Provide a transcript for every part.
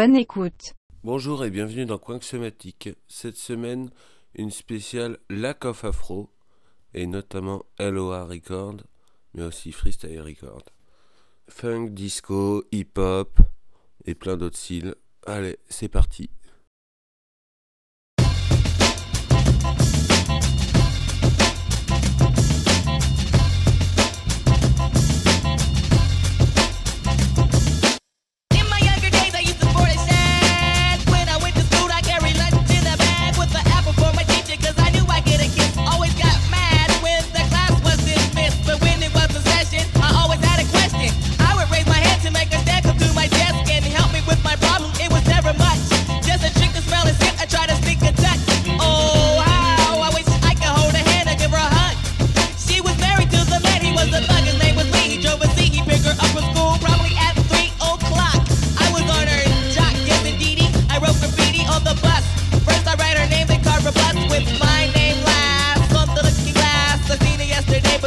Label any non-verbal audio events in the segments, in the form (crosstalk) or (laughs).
Bonne écoute. Bonjour et bienvenue dans Coin Somatique. Cette semaine, une spéciale Lack of Afro et notamment LOA Record, mais aussi Freestyle Record. Funk, disco, hip-hop et plein d'autres styles. Allez, c'est parti.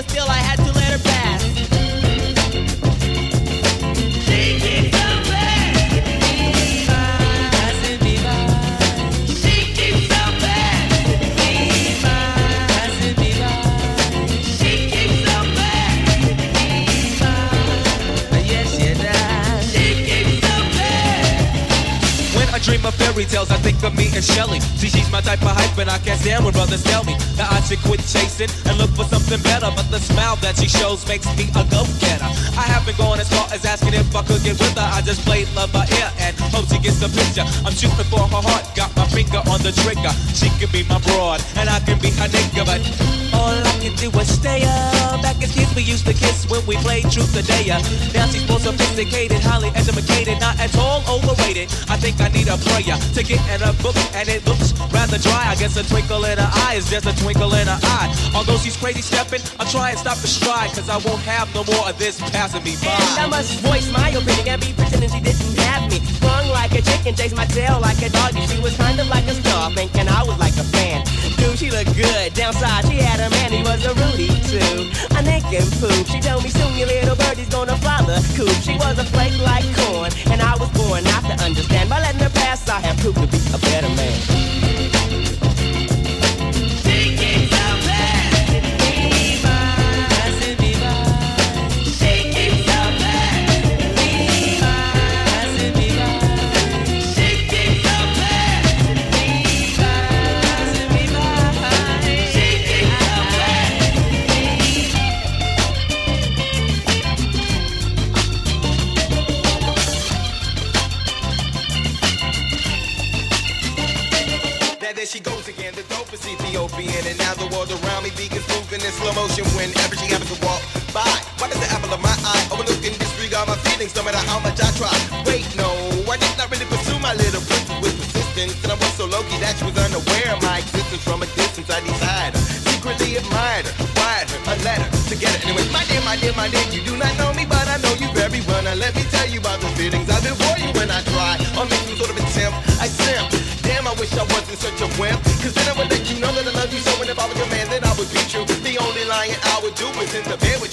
But still I had to fairy tales, I think of me and Shelly. See, she's my type of hype, and I can't stand when brothers tell me that I should quit chasing and look for something better. But the smile that she shows makes me a go-getter. I haven't gone as far as asking if I could get with her. I just played love by ear and hope she gets the picture. I'm shooting for her heart, got my finger on the trigger. She can be my broad, and I can be her nigga, but all I can do is stay up. Back as kids, we used to kiss when we played truth or dare. Now she's more sophisticated, highly educated, not at all overrated. I think I need a prayer to get in a book, and it looks rather dry. I guess a twinkle in her eye is just a twinkle in her eye. Although she's crazy stepping, I'll try and stop the stride, cause I won't have no more of this passing me by. And I must voice my opinion and be pretending she didn't have me. Sprung like a chicken, chased my tail like a dog. And she was kind of like a star, thinking I was like a fan. Dude, she looked good. Downside, she had a man, he was a Rudy too. A Nick and poop. She told me soon your little birdie's gonna fly the coop. She was a flake like corn, and I was born not to understand. By letting her pass, I have proved to be a better man. There she goes again, the dopest Ethiopian, and now the world around me begins moving in slow motion whenever she happens to walk by. Why does the apple of my eye overlook and disregard my feelings no matter how much I try? Wait, no, I did not really pursue my little princess with persistence, and I was so low key that she was unaware of my existence from a distance. I desired her, secretly admired her, wired her a letter together. Anyway, my dear, my dear, my dear, you do not know me, but I know you very well. Now let me tell you about the feelings I've been for you when I try make some sort of attempt. I simp. I wish I wasn't such a wimp. Cause then I would let you know that I love you so. And if I was your man, then I would be true. The only lying I would do is in the bed with you.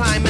Time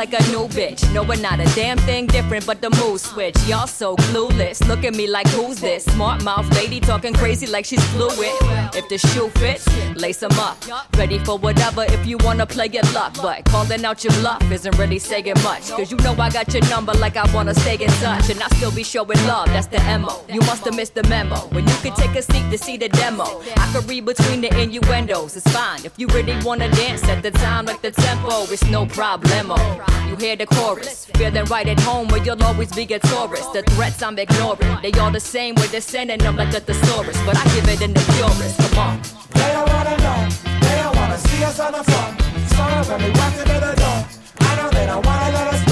like a new bitch. No, we're not a damn thing different, but the mood switch. Y'all so clueless. Look at me like who's this? Smart mouth lady talking crazy like she's fluid. If the shoe fits, lace them up. Ready for whatever if you wanna play your luck. But calling out your bluff isn't really saying much. Cause you know I got your number like I wanna stay in touch. And I still be showing love, that's the MO. You must have missed the memo. When you could take a seat to see the demo. I could read between the innuendos, it's fine. If you really wanna dance at the time like the tempo, it's no problemo. You hear the chorus, feeling right at home where you'll always be a tourist. The threats I'm ignoring, they all the same way they're sending them like a thesaurus. But I give it in the purest, come on. They don't wanna know, they don't wanna see us on the front. Sorry when we walk into the door. I know they don't wanna let us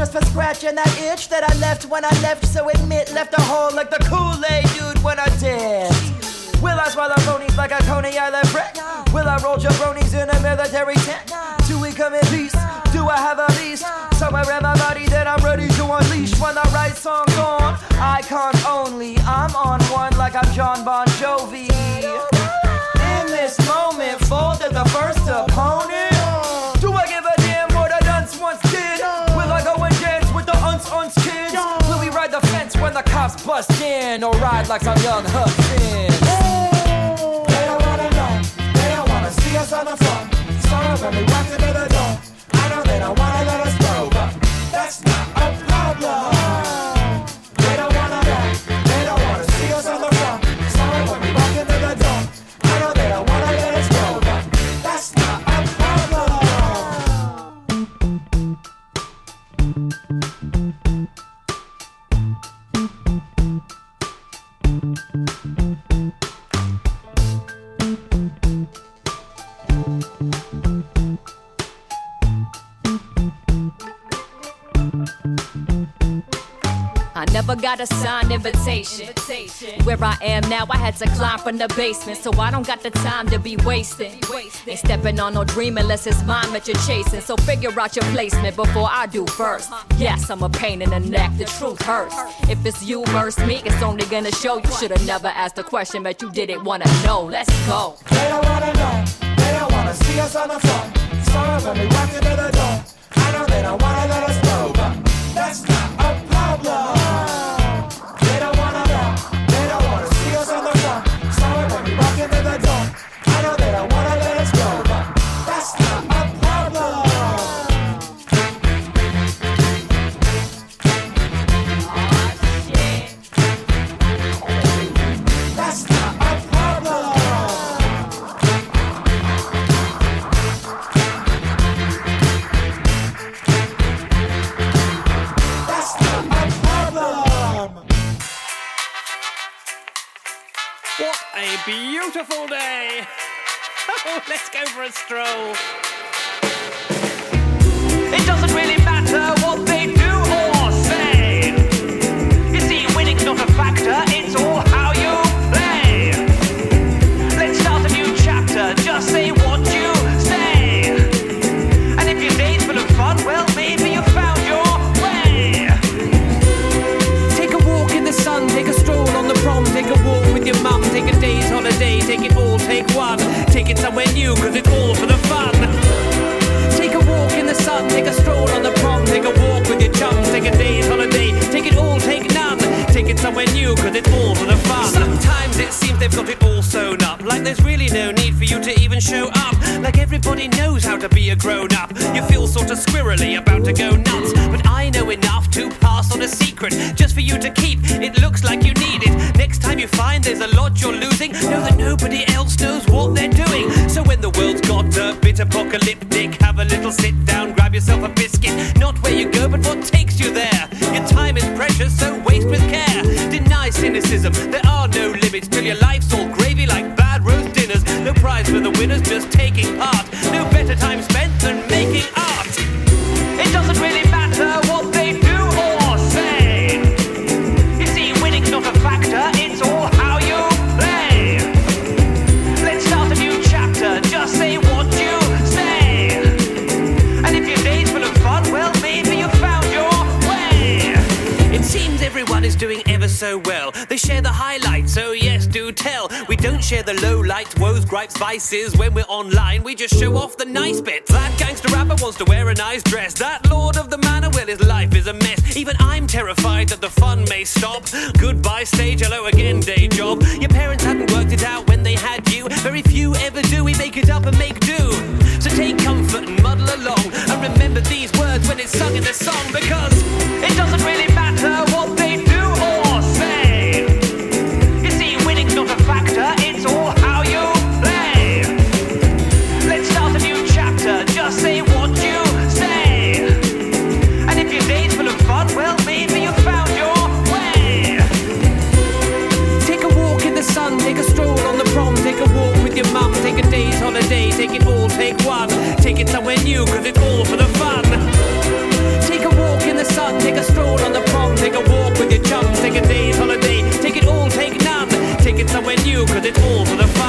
just for scratching that itch that I left when I left, so admit left a hole like the Kool-Aid dude when I did. Will I swallow ponies like a Coney Island brick? Will I roll jabronis in a military tent? Do we come in peace? Do I have a leash? Somewhere in my body that I'm ready to unleash when the right song's on. Icons only, I'm on one like I'm John Bon Jovi. Cops bust in? Or ride like some young Huffins? They don't wanna know, they don't wanna see us on the front. Sorry when we walk into the door. I know they don't wanna let us go, never got a signed invitation. Where I am now, I had to climb from the basement, so I don't got the time to be wasting. Ain't stepping on no dream unless it's mine that you're chasing. So figure out your placement before I do first. Yes, I'm a pain in the neck, the truth hurts. If it's you versus me, it's only gonna show you should've never asked the question, but you didn't wanna know. Let's go. They don't wanna know, they don't wanna see us on the front. Sorry when we walk into the door. I know they don't wanna let beautiful day! (laughs) Oh, let's go for a stroll. It doesn't really matter what they do or say. You see, winning's not a factor, it's all holiday, take it all, take one. Take it somewhere new, cause it's all for the fun. Take a walk in the sun, take a stroll on the prom, take a walk with your chums, take a day's holiday, take it all, take none. Take it somewhere new, cause it's all for the fun. Sometimes it seems they've got it all sewn up, like there's really no need for you to even show up. Like everybody knows how to be a grown up. You feel sort of squirrely about to go nuts, but I know enough to pass on a secret just for you to keep. It looks like you need it. Next time you find there's a lot you're losing, know that nobody else knows what they're doing. So when the world's got a bit apocalyptic, have a little sit down, grab yourself a biscuit. Not where you go, but what takes you there. Your time is precious, so waste with care. Deny cynicism, there are no limits till your life's all gravy like bad roast dinners. No prize for the winners, just taking part. No better time spent than making art. Well, they share the highlights, so yes, do tell. We don't share the low lights, woes, gripes, vices. When we're online, we just show off the nice bits. That gangster rapper wants to wear a nice dress. That lord of the manor, well, his life is a mess. Even I'm terrified that the fun may stop. Goodbye, stage, hello again, day job. Your parents hadn't worked it out when they had you. Very few ever do. We make it up and make do. So take comfort and muddle along. And remember these words when it's sung in the song because it doesn't really Cause it's all for the fun. Take a walk in the sun, take a stroll on the prom, take a walk with your chums, take a day's holiday, take it all, take none. Take it somewhere new, cause it's all for the fun.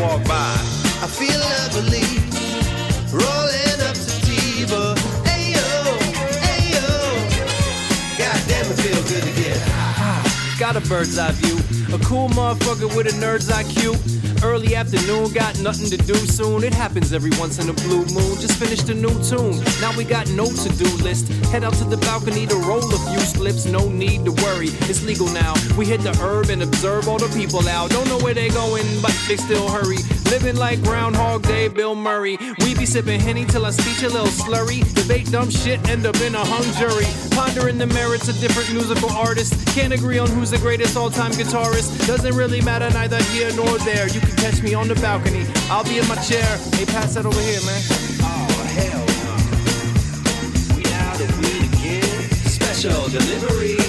Walk by. I feel lovely, rolling up sativa. Ayo, ayo, goddamn, it feel good to get high. Got a bird's eye view. A cool motherfucker with a nerd's IQ. Early afternoon, got nothing to do soon. It happens every once in a blue moon. Just finished a new tune. Now we got no to do list. Head out to the balcony to roll a few slips. No need to worry, it's legal now. We hit the herb and observe all the people out. Don't know where they're going, but they still hurry. Living like Groundhog Day, Bill Murray. We be sipping Henny till I speech a little slurry. Debate dumb shit, end up in a hung jury. Pondering the merits of different musical artists. Can't agree on who's the greatest all time guitarist. Doesn't really matter neither here nor there. You can catch me on the balcony. I'll be in my chair. Hey, pass that over here, man. Oh, hell no. We out of weed again. Special delivery.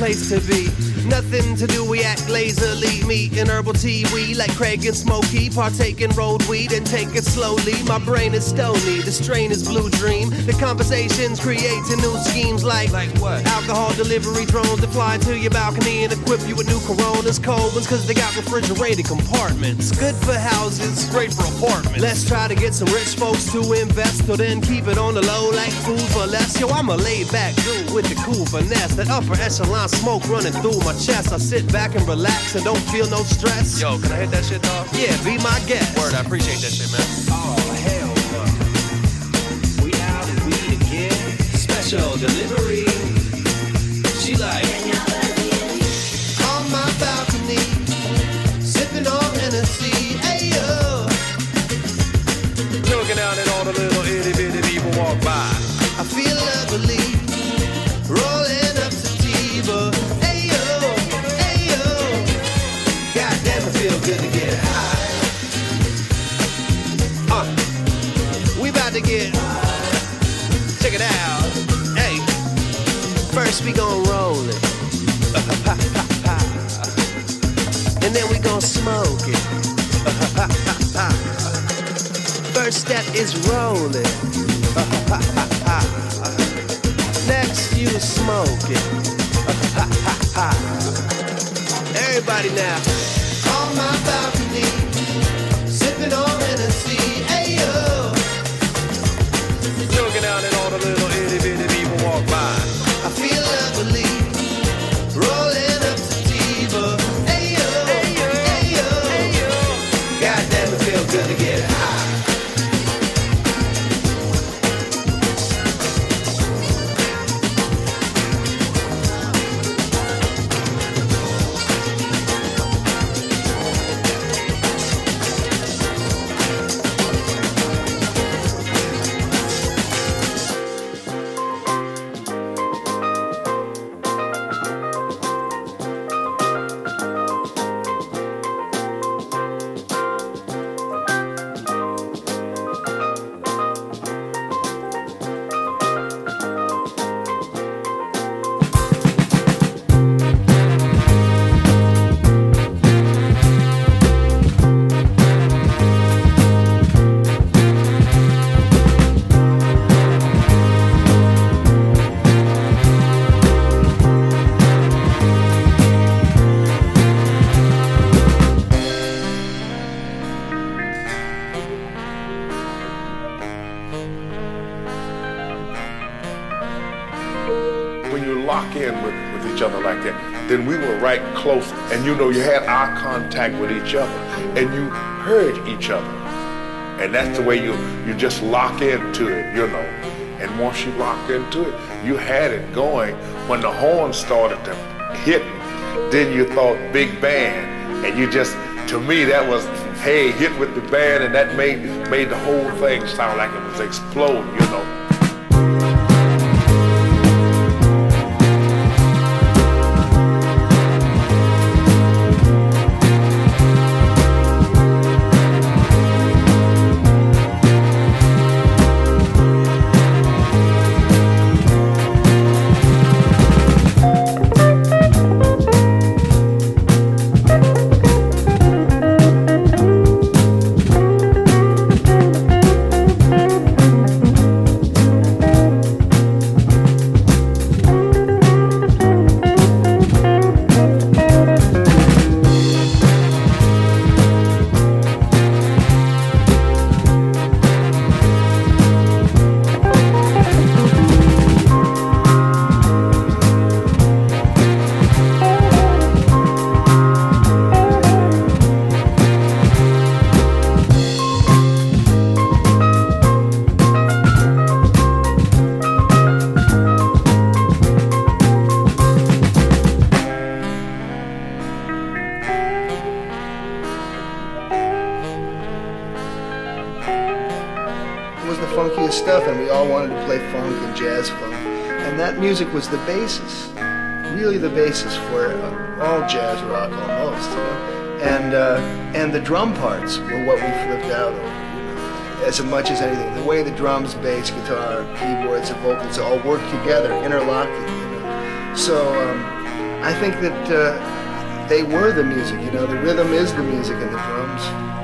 Place to be. Nothing to do, we act lazily. Meat and herbal tea, we like Craig and Smokey. Partake in rolled weed and take it slowly. My brain is stony, the strain is blue dream. The conversations creating new schemes like, Like what? Alcohol delivery drones that fly to your balcony and equip you with new Coronas, cold ones, cause they got refrigerated compartments. Good for houses, great for apartments. Let's try to get some rich folks to invest, till then keep it on the low like food for less. Yo, I'm a laid back dude with the cool finesse. That upper echelon smoke running through my chest. I sit back and relax and don't feel no stress. Yo, can I hit that shit, dog? Yeah, be my guest. Word, I appreciate that shit, man. Oh, hell no. We out of weed again. Special delivery. We gon' roll it. (laughs) And then we gon' smoke it. (laughs) First step is rolling. (laughs) Next you smoke it. Everybody now. On my And you know, you had eye contact with each other, and you heard each other. And that's the way you you just lock into it, you know. And once you locked into it, you had it going. When the horn started to hit, then you thought big band, and you just to me that was hey hit with the band, and that made made the whole thing sound like it was exploding, you know. Music was the basis, really the basis for uh, all jazz rock almost, you know. And uh, and the drum parts were what we flipped out know, as much as anything. The way the drums, bass, guitar, keyboards, and vocals all work together, interlocking, you know. So um, I think that uh, they were the music, you know. The rhythm is the music, and the drums.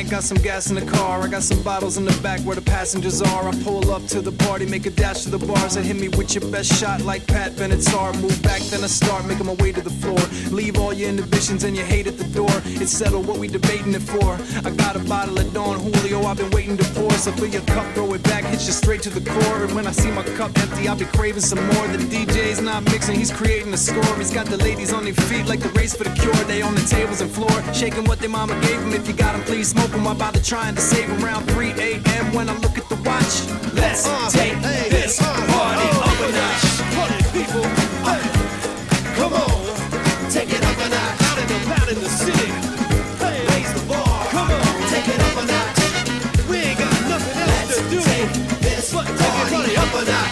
Bank, got some gas in the car. I got some bottles in the back where the passengers are. I pull up to the party, make a dash to the bars. And hit me with your best shot like Pat Benatar. Move back, then I start making my way to the floor. Leave all your inhibitions and your hate at the door. It's settled what we debating it for. I got a bottle of Don Julio, I've been waiting to pour. So fill your cup, throw it back, hit you straight to the core. And when I see my cup empty, I'll be craving some more. The DJ's not mixing, he's creating a score. He's got the ladies on their feet like the race for the cure. They on the tables and floor, shaking what their mama gave them. If you got them, please smoke them. I'm about to trying to save around 3 a.m. when I look at the watch. Let's uh, take this uh, party uh, up a notch. Party people, come on, take it up a notch. Out in the, out in the city, hey, raise the bar. Come on, take it up a notch. We ain't got nothing else to do. Take this but it party up a notch.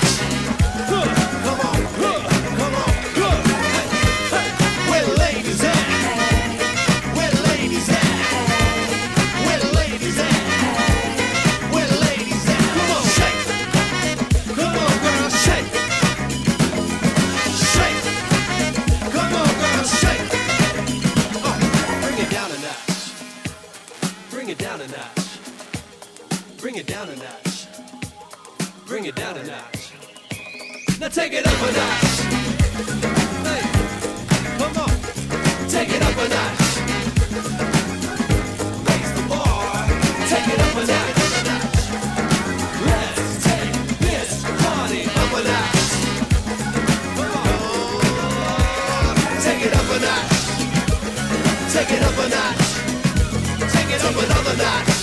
It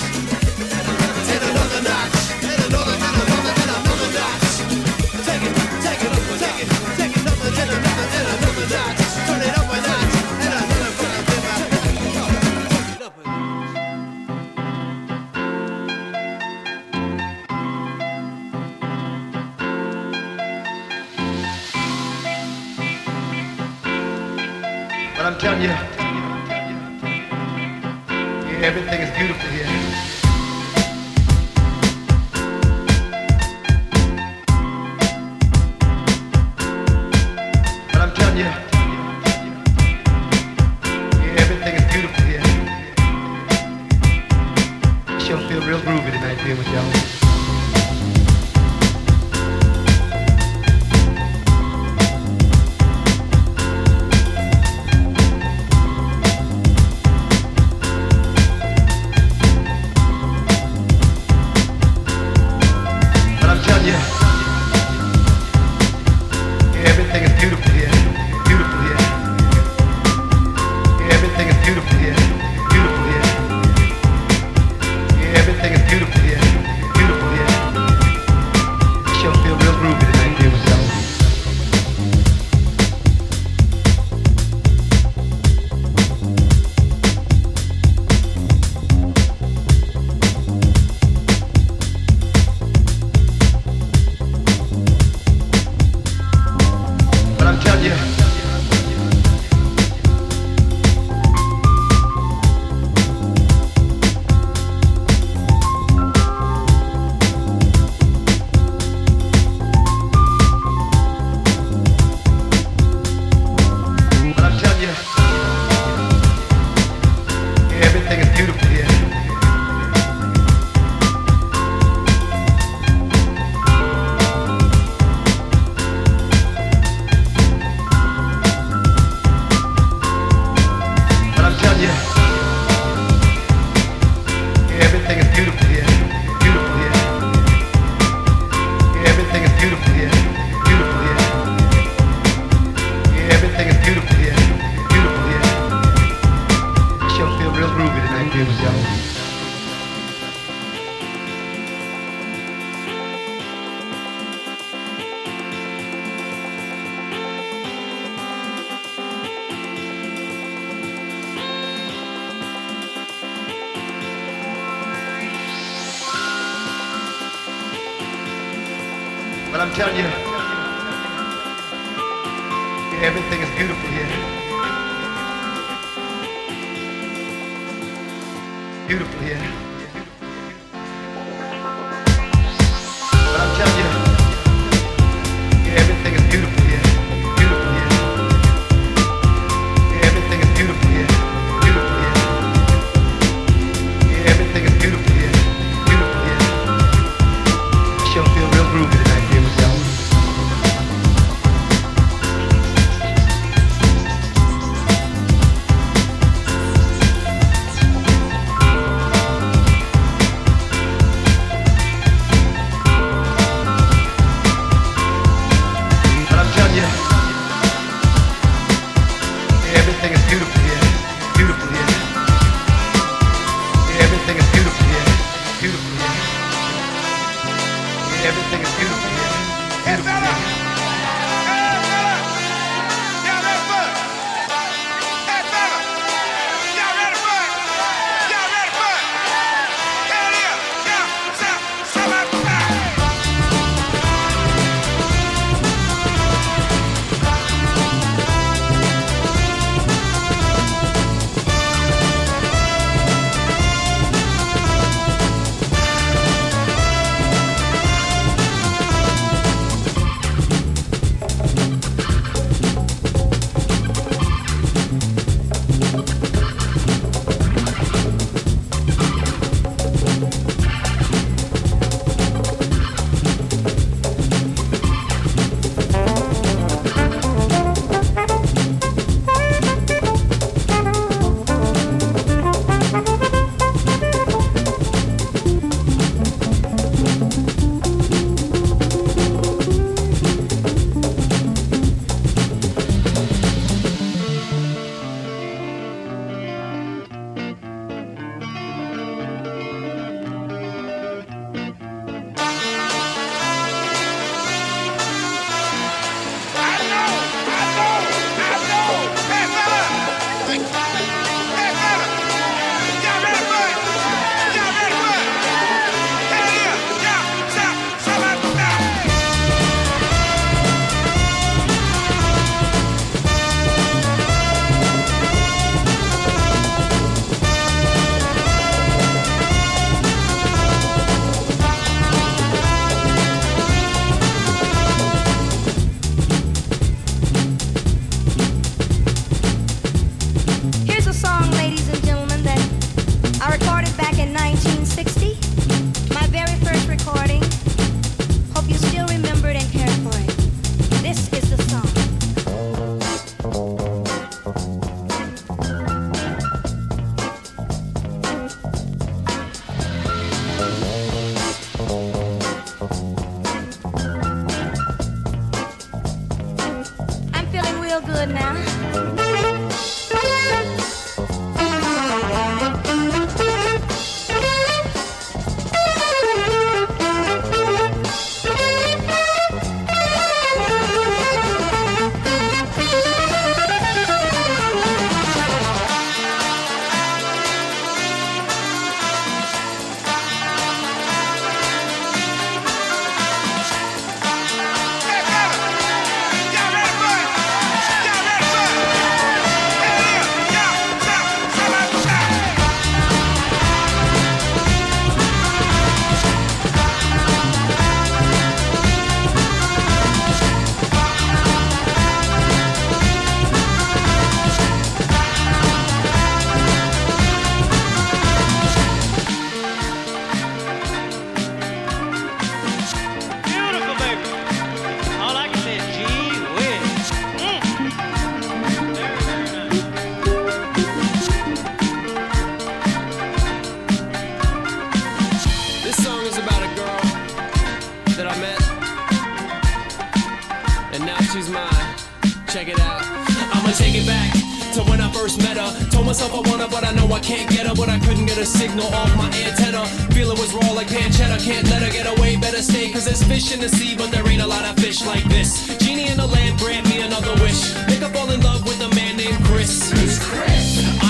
I want her, but I know I can't get her. But I couldn't get a signal off my antenna. Feeling was raw like pancetta. Can't let her get away. Better stay, cause there's fish in the sea, but there ain't a lot of fish like this. Genie in the land, grant me another wish. Make I fall in love with a man named Chris.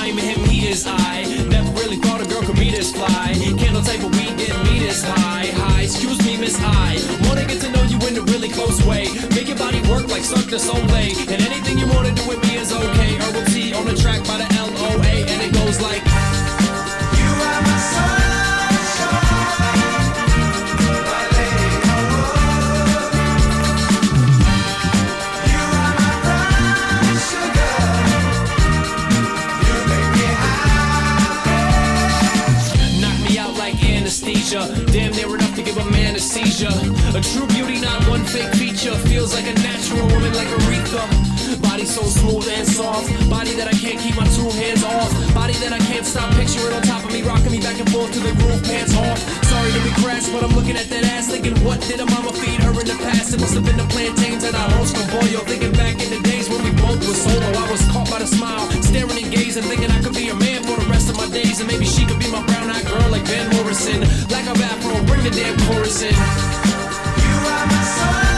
I'm him, he is I. Never really thought a girl could be this fly. Candle type of weed get me this high. Hi, excuse me, Miss I. Wanna get to know you in a really close way. Make your body work like Cirque du Soleil. And anything you wanna do with me is okay. A true beauty, not one fake feature. Feels like a natural woman, like Aretha. So smooth and soft. Body that I can't keep my two hands off. Body that I can't stop picturing on top of me, rocking me back and forth to the groove, pants off. Sorry to be crass, but I'm looking at that ass, thinking, what did a mama feed her in the past? It must have been the plantains and our host from Boyo. Thinking back in the days when we both were solo, I was caught by the smile, staring and gazing, thinking I could be a man for the rest of my days, and maybe she could be my brown eyed girl like Van Morrison. Lack of afro, bring the damn chorus in. You are my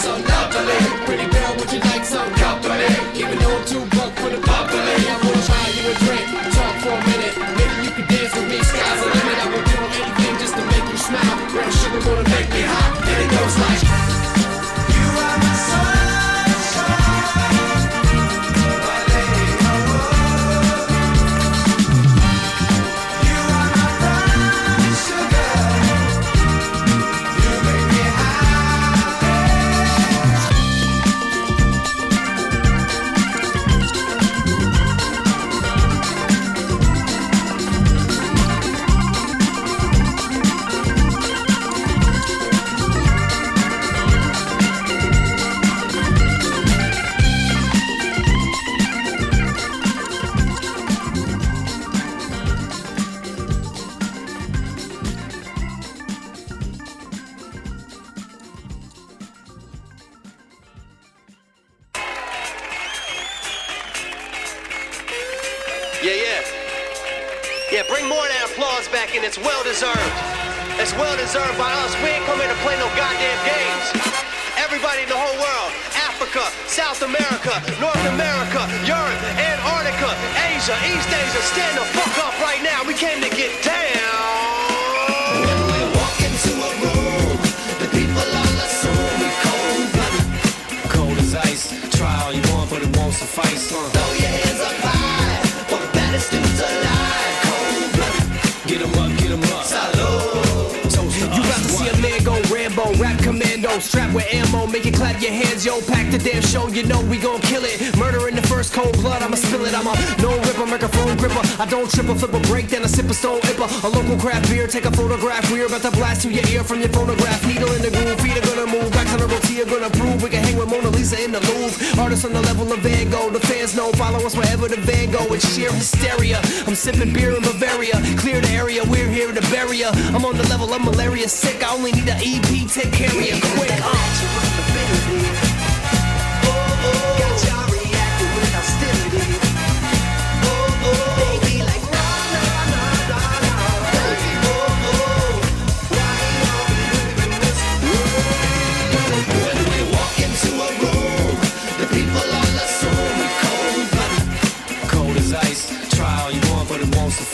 so lovely. Pretty girl, would you like some company? Even though I'm too broke for the bubbly. I wanna buy you a drink, talk for a minute. Maybe you could dance with me, sky's the limit. I will do anything just to make you smile. Brown sugar wanna make me hot. And it goes like. Fans know, follow us wherever the Van Gogh. It's sheer hysteria. I'm sipping beer in Bavaria. Clear the area, we're here to bury ya. I'm on the level of malaria sick. I only need an EP, take care of you quick. Uh. Cold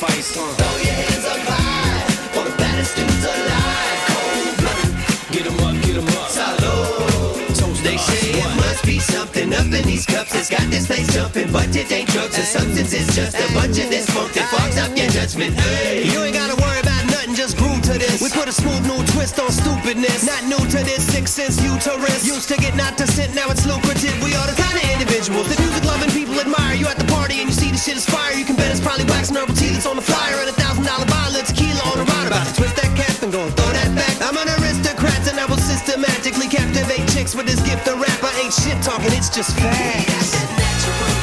it won't. Uh. Throw your hands up high for the baddest dudes alive. Cold blooded. Get 'em up, get 'em up. Salud. They say it must be something up in these cups that's got this place jumping. But it ain't drugs or substance, it's just a bunch of this funk that fogs up your judgment. Hey. You ain't gotta worry about nothing, just groove to this. We put a smooth new twist on stupidness. Not new to this, six sense uterus. Used to get not to sit, now it's lucrative. We are the kind of individuals that music loving people admire. You at the the shit is fire. You can bet it's probably wax and herbal tea that's on the flyer and a thousand dollar bottle of tequila on the roundabout. Twist that cap and go and throw that back. I'm an aristocrat and I will systematically captivate chicks with this gift of rap. I ain't shit talking, it's just facts.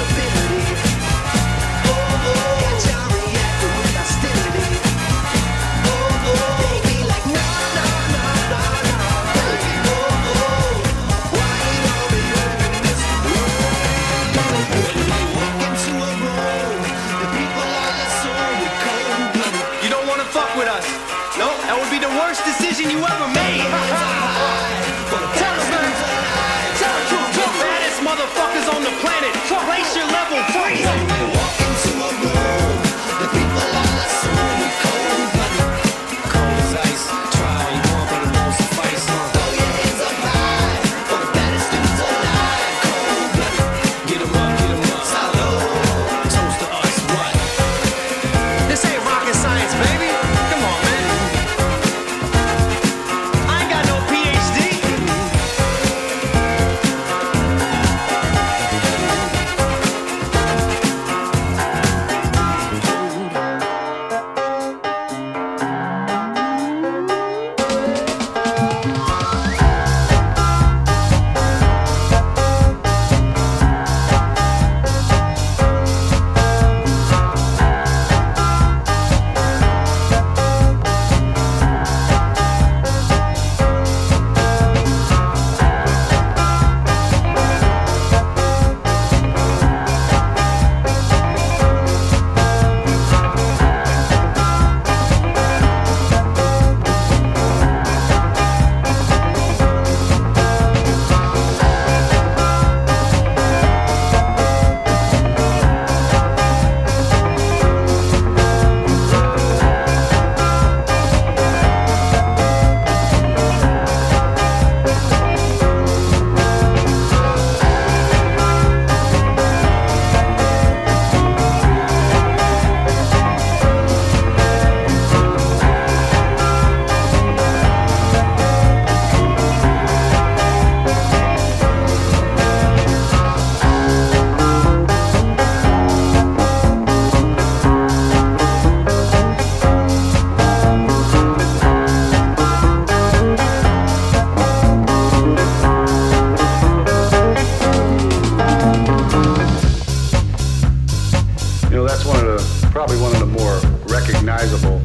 Probably one of the more recognizable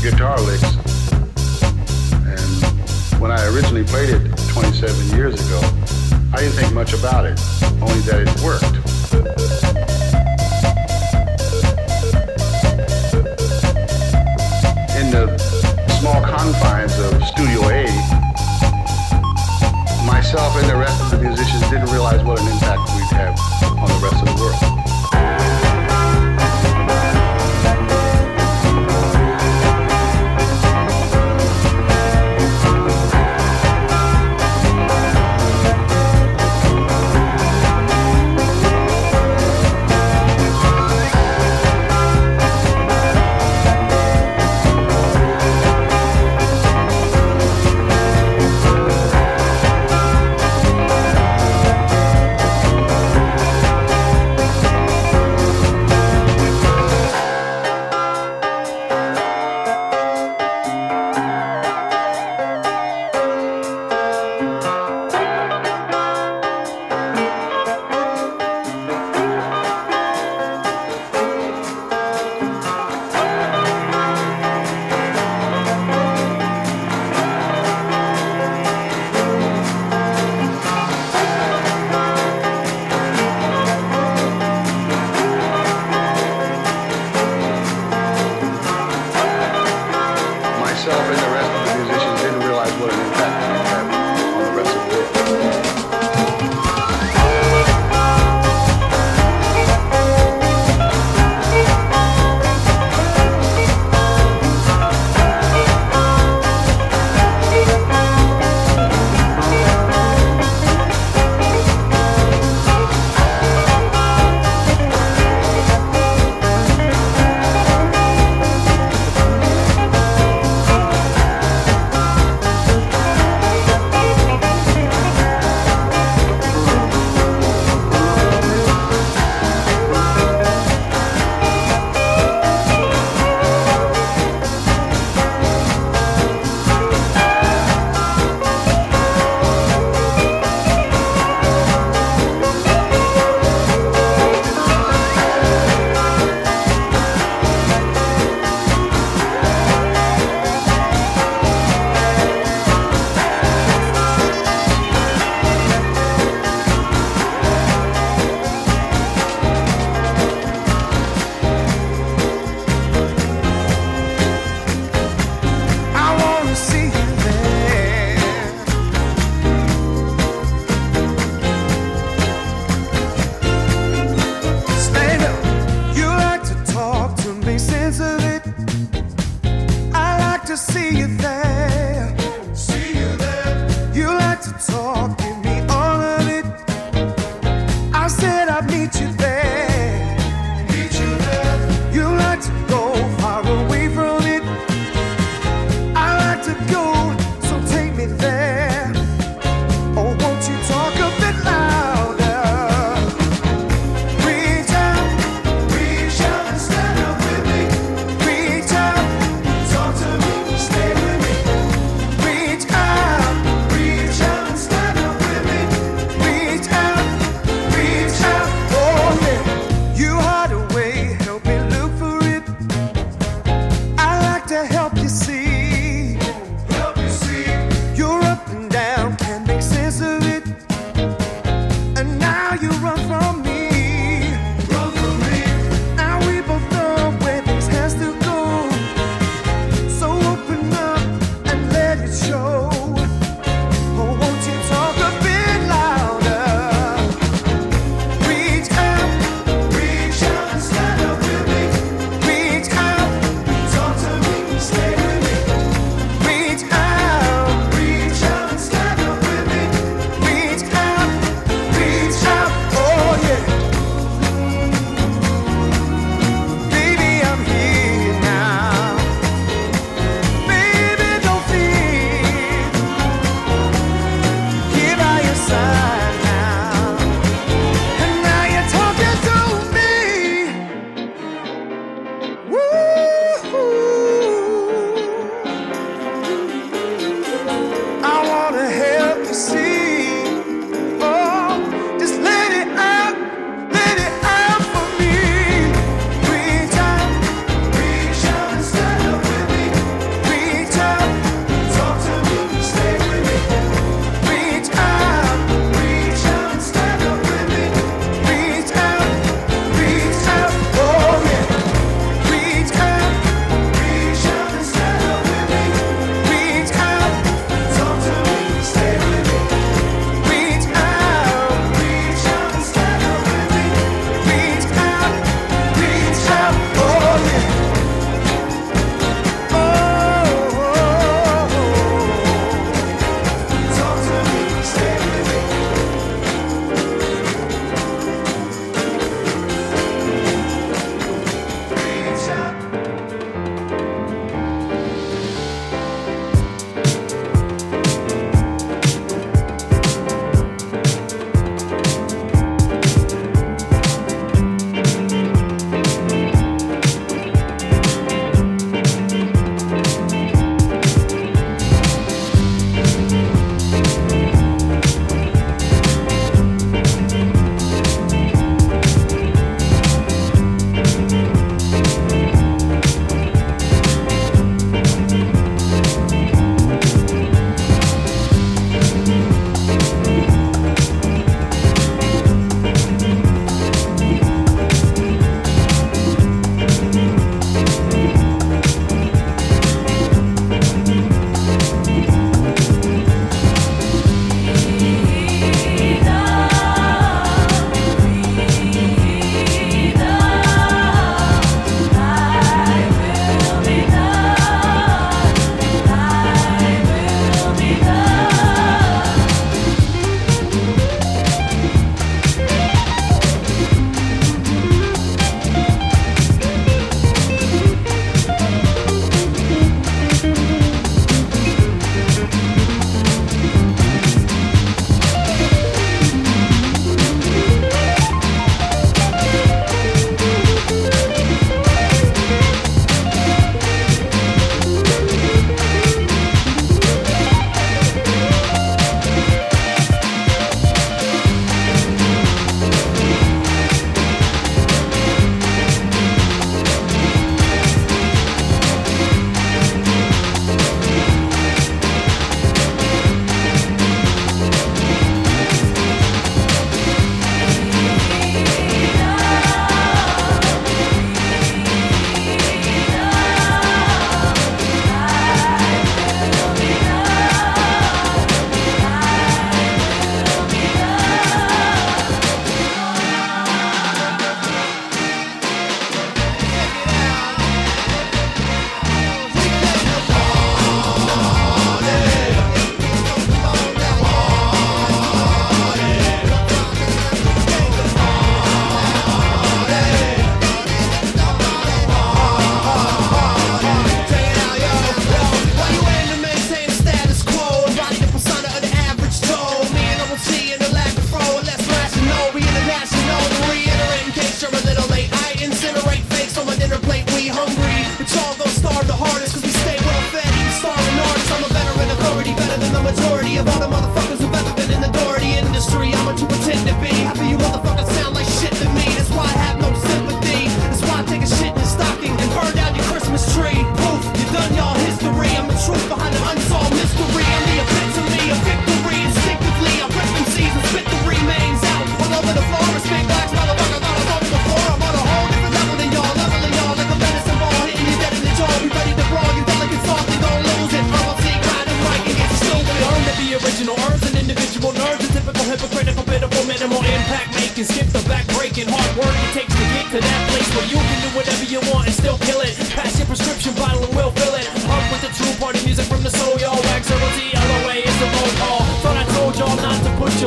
guitar licks. And when I originally played it 27 years ago, I didn't think much about it, only that it worked. In the small confines of Studio A, myself and the rest of the musicians didn't realize what an impact we'd have on the rest of the world.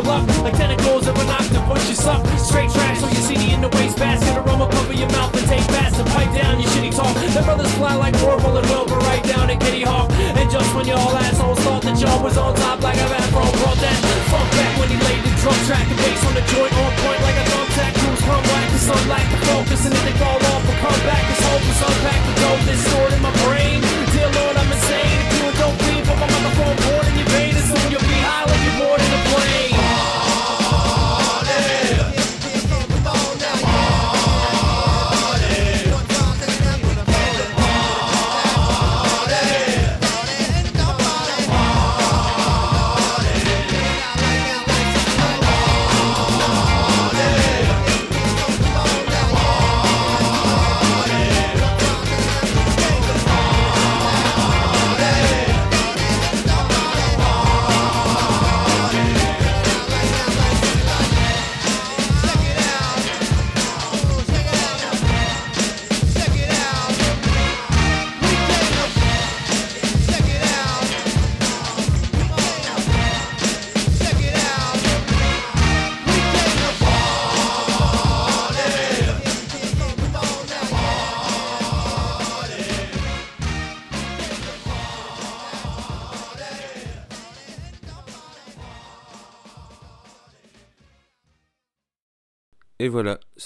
Luck. Like tentacles of an octopus, you suck. Straight trash, so you see the in the waste basket. Aroma cover your mouth and take fast and pipe down your shitty talk. Them brothers fly like Orville and Wilbur right down at Kitty Hawk. And just when y'all assholes thought that y'all was on top like a afro, brought that funk back when he laid the drum track and bass on the joint on point like a thumbtack. Crews come back to sun like the focus and if they fall off, will come back. It's hopeless, unpack the dope that's stored in my brain.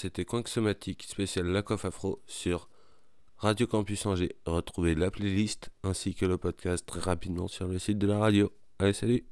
C'était Coinxomatique spécial La Coiffe Afro sur Radio Campus Angers. Retrouvez la playlist ainsi que le podcast très rapidement sur le site de la radio. Allez, salut